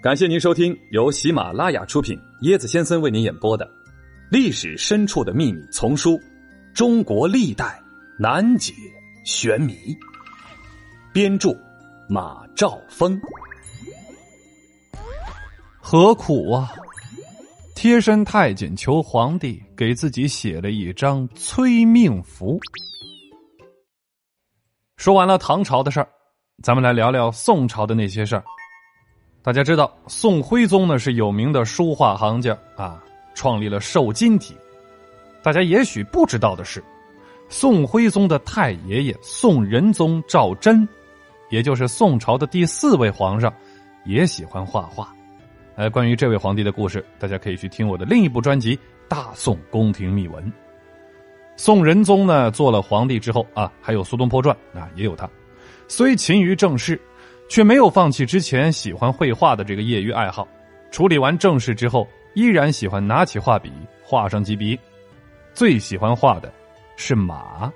感谢您收听由喜马拉雅出品、椰子先生为您演播的《历史深处的秘密》丛书《中国历代难解玄谜》，编著马兆峰。何苦啊！贴身太监求皇帝给自己写了一张催命符。说完了唐朝的事儿，咱们来聊聊宋朝的那些事儿。大家知道，宋徽宗呢是有名的书画行家啊，创立了瘦金体。大家也许不知道的是，宋徽宗的太爷爷宋仁宗赵祯，也就是宋朝的第四位皇上，也喜欢画画。呃，关于这位皇帝的故事，大家可以去听我的另一部专辑《大宋宫廷秘闻》。宋仁宗呢做了皇帝之后啊，还有《苏东坡传》啊，也有他，虽勤于政事。却没有放弃之前喜欢绘画的这个业余爱好。处理完正事之后，依然喜欢拿起画笔画上几笔。最喜欢画的是马。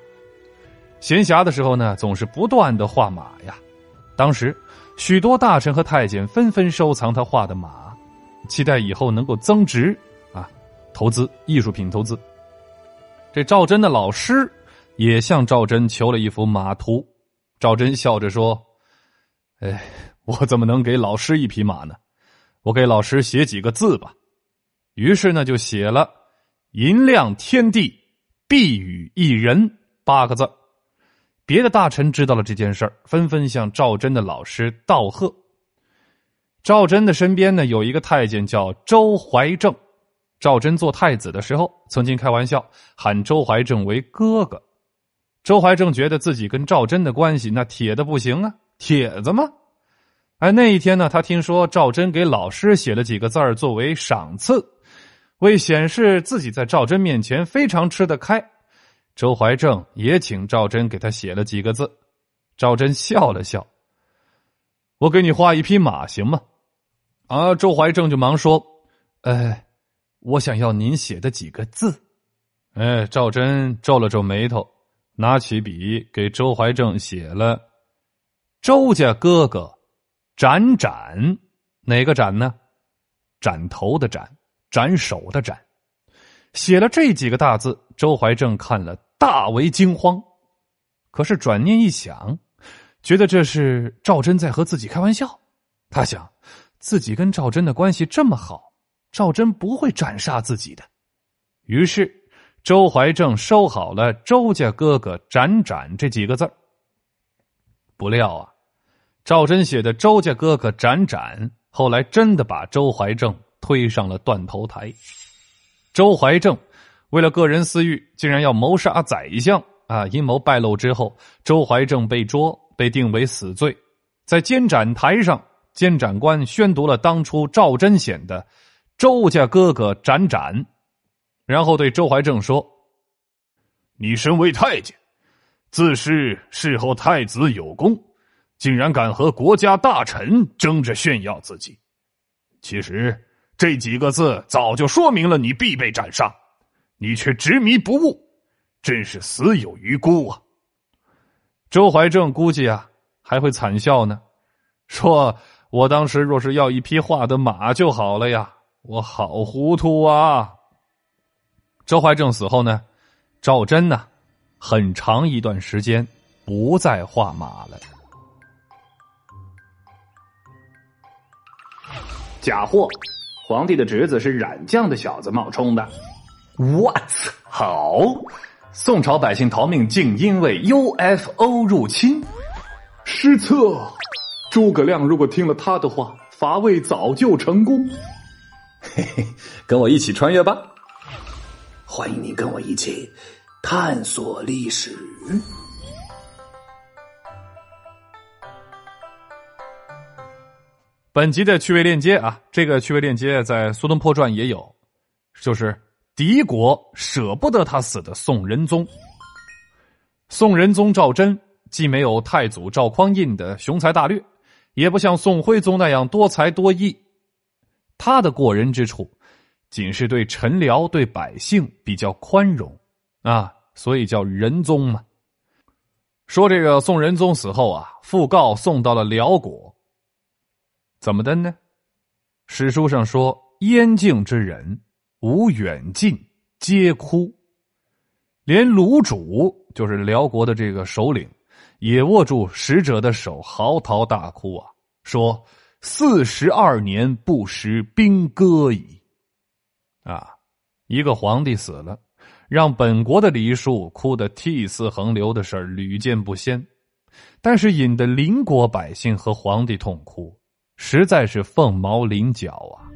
闲暇的时候呢，总是不断的画马呀。当时许多大臣和太监纷纷收藏他画的马，期待以后能够增值啊，投资艺术品投资。这赵祯的老师也向赵祯求了一幅马图，赵祯笑着说。哎，我怎么能给老师一匹马呢？我给老师写几个字吧。于是呢，就写了“银亮天地，必与一人”八个字。别的大臣知道了这件事儿，纷纷向赵祯的老师道贺。赵祯的身边呢，有一个太监叫周怀正。赵祯做太子的时候，曾经开玩笑喊周怀正为哥哥。周怀正觉得自己跟赵祯的关系那铁的不行啊。帖子吗？哎，那一天呢，他听说赵祯给老师写了几个字儿作为赏赐，为显示自己在赵祯面前非常吃得开，周怀正也请赵祯给他写了几个字。赵祯笑了笑：“我给你画一匹马行吗？”啊，周怀正就忙说：“哎，我想要您写的几个字。”哎，赵祯皱了皱眉头，拿起笔给周怀正写了。周家哥哥，斩斩，哪个斩呢？斩头的斩，斩首的斩。写了这几个大字，周怀正看了大为惊慌。可是转念一想，觉得这是赵真在和自己开玩笑。他想，自己跟赵真的关系这么好，赵真不会斩杀自己的。于是，周怀正收好了“周家哥哥斩斩”这几个字不料啊！赵祯写的“周家哥哥展展”，后来真的把周怀正推上了断头台。周怀正为了个人私欲，竟然要谋杀宰相啊！阴谋败露之后，周怀正被捉，被定为死罪。在监斩台上，监斩官宣读了当初赵祯写的“周家哥哥展展”，然后对周怀正说：“你身为太监，自恃事后太子有功。”竟然敢和国家大臣争着炫耀自己，其实这几个字早就说明了你必被斩杀，你却执迷不悟，真是死有余辜啊！周怀正估计啊还会惨笑呢，说我当时若是要一匹画的马就好了呀，我好糊涂啊！周怀正死后呢，赵祯呢，很长一段时间不再画马了。假货！皇帝的侄子是染将的小子冒充的。What？好，宋朝百姓逃命竟因为 UFO 入侵。失策！诸葛亮如果听了他的话，伐魏早就成功。嘿嘿，跟我一起穿越吧！欢迎你跟我一起探索历史。本集的趣味链接啊，这个趣味链接在《苏东坡传》也有，就是敌国舍不得他死的宋仁宗。宋仁宗赵祯既没有太祖赵匡胤的雄才大略，也不像宋徽宗那样多才多艺，他的过人之处，仅是对臣僚、对百姓比较宽容啊，所以叫仁宗嘛。说这个宋仁宗死后啊，讣告送到了辽国。怎么的呢？史书上说：“燕境之人，无远近，皆哭。”连卢主，就是辽国的这个首领，也握住使者的手，嚎啕大哭啊，说：“四十二年不食兵戈矣。”啊，一个皇帝死了，让本国的梨树哭得涕泗横流的事屡见不鲜，但是引得邻国百姓和皇帝痛哭，实在是凤毛麟角啊。